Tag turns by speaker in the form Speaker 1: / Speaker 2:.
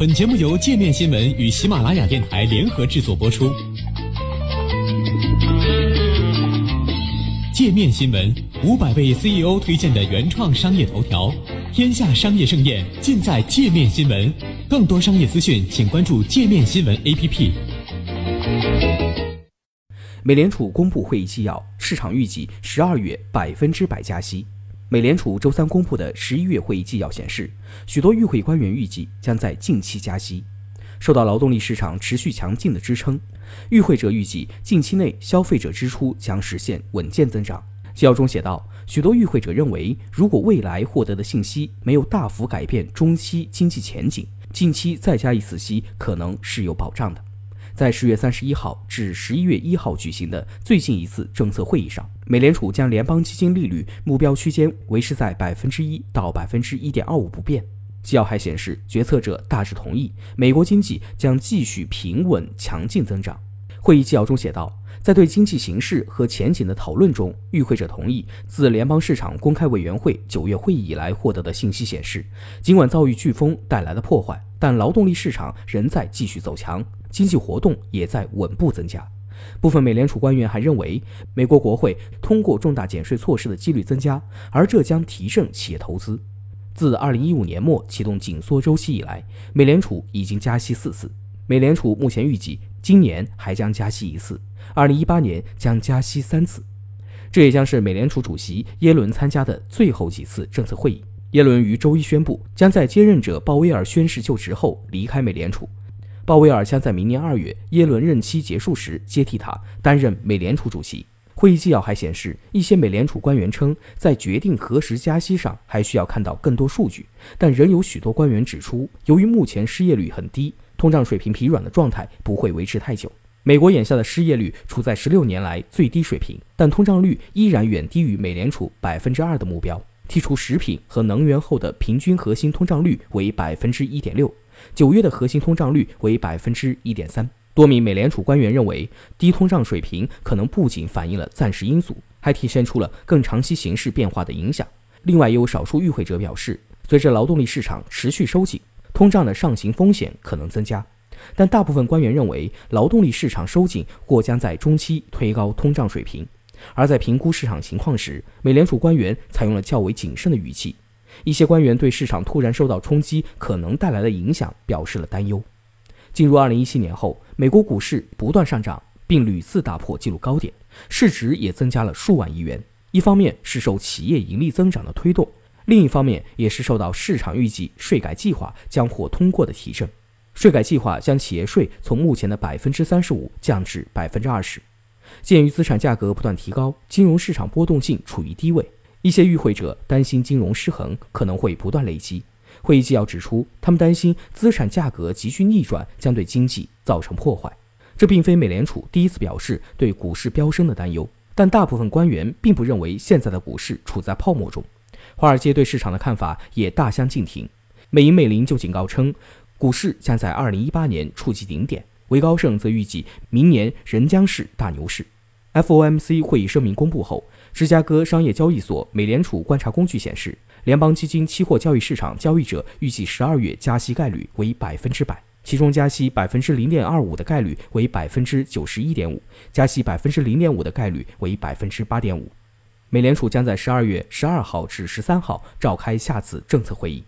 Speaker 1: 本节目由界面新闻与喜马拉雅电台联合制作播出。界面新闻五百位 CEO 推荐的原创商业头条，天下商业盛宴尽在界面新闻。更多商业资讯，请关注界面新闻 APP。
Speaker 2: 美联储公布会议纪要，市场预计十二月百分之百加息。美联储周三公布的十一月会议纪要显示，许多与会官员预计将在近期加息，受到劳动力市场持续强劲的支撑。与会者预计近期内消费者支出将实现稳健增长。纪要中写道，许多与会者认为，如果未来获得的信息没有大幅改变中期经济前景，近期再加一次息可能是有保障的。在十月三十一号至十一月一号举行的最近一次政策会议上，美联储将联邦基金利率目标区间维持在百分之一到百分之一点二五不变。纪要还显示，决策者大致同意美国经济将继续平稳强劲增长。会议纪要中写道，在对经济形势和前景的讨论中，与会者同意，自联邦市场公开委员会九月会议以来获得的信息显示，尽管遭遇飓风带来的破坏，但劳动力市场仍在继续走强。经济活动也在稳步增加。部分美联储官员还认为，美国国会通过重大减税措施的几率增加，而这将提振企业投资。自2015年末启动紧缩周期以来，美联储已经加息四次。美联储目前预计今年还将加息一次，2018年将加息三次。这也将是美联储主席耶伦参加的最后几次政策会议。耶伦于周一宣布，将在接任者鲍威尔宣誓就职后离开美联储。鲍威尔将在明年二月耶伦任期结束时接替他担任美联储主席。会议纪要还显示，一些美联储官员称，在决定何时加息上还需要看到更多数据，但仍有许多官员指出，由于目前失业率很低，通胀水平疲软的状态不会维持太久。美国眼下的失业率处在十六年来最低水平，但通胀率依然远低于美联储百分之二的目标。剔除食品和能源后的平均核心通胀率为百分之一点六。九月的核心通胀率为百分之一点三。多名美联储官员认为，低通胀水平可能不仅反映了暂时因素，还体现出了更长期形势变化的影响。另外，也有少数与会者表示，随着劳动力市场持续收紧，通胀的上行风险可能增加。但大部分官员认为，劳动力市场收紧或将在中期推高通胀水平。而在评估市场情况时，美联储官员采用了较为谨慎的语气。一些官员对市场突然受到冲击可能带来的影响表示了担忧。进入2017年后，美国股市不断上涨，并屡次打破纪录高点，市值也增加了数万亿元。一方面是受企业盈利增长的推动，另一方面也是受到市场预计税改计划将获通过的提振。税改计划将企业税从目前的百分之三十五降至百分之二十。鉴于资产价格不断提高，金融市场波动性处于低位。一些与会者担心金融失衡可能会不断累积。会议纪要指出，他们担心资产价格急剧逆转将对经济造成破坏。这并非美联储第一次表示对股市飙升的担忧，但大部分官员并不认为现在的股市处在泡沫中。华尔街对市场的看法也大相径庭。美银美林就警告称，股市将在2018年触及顶点。韦高盛则预计明年仍将是大牛市。FOMC 会议声明公布后。芝加哥商业交易所美联储观察工具显示，联邦基金期货交易市场交易者预计十二月加息概率为百分之百，其中加息百分之零点二五的概率为百分之九十一点五，加息百分之零点五的概率为百分之八点五。美联储将在十二月十二号至十三号召开下次政策会议。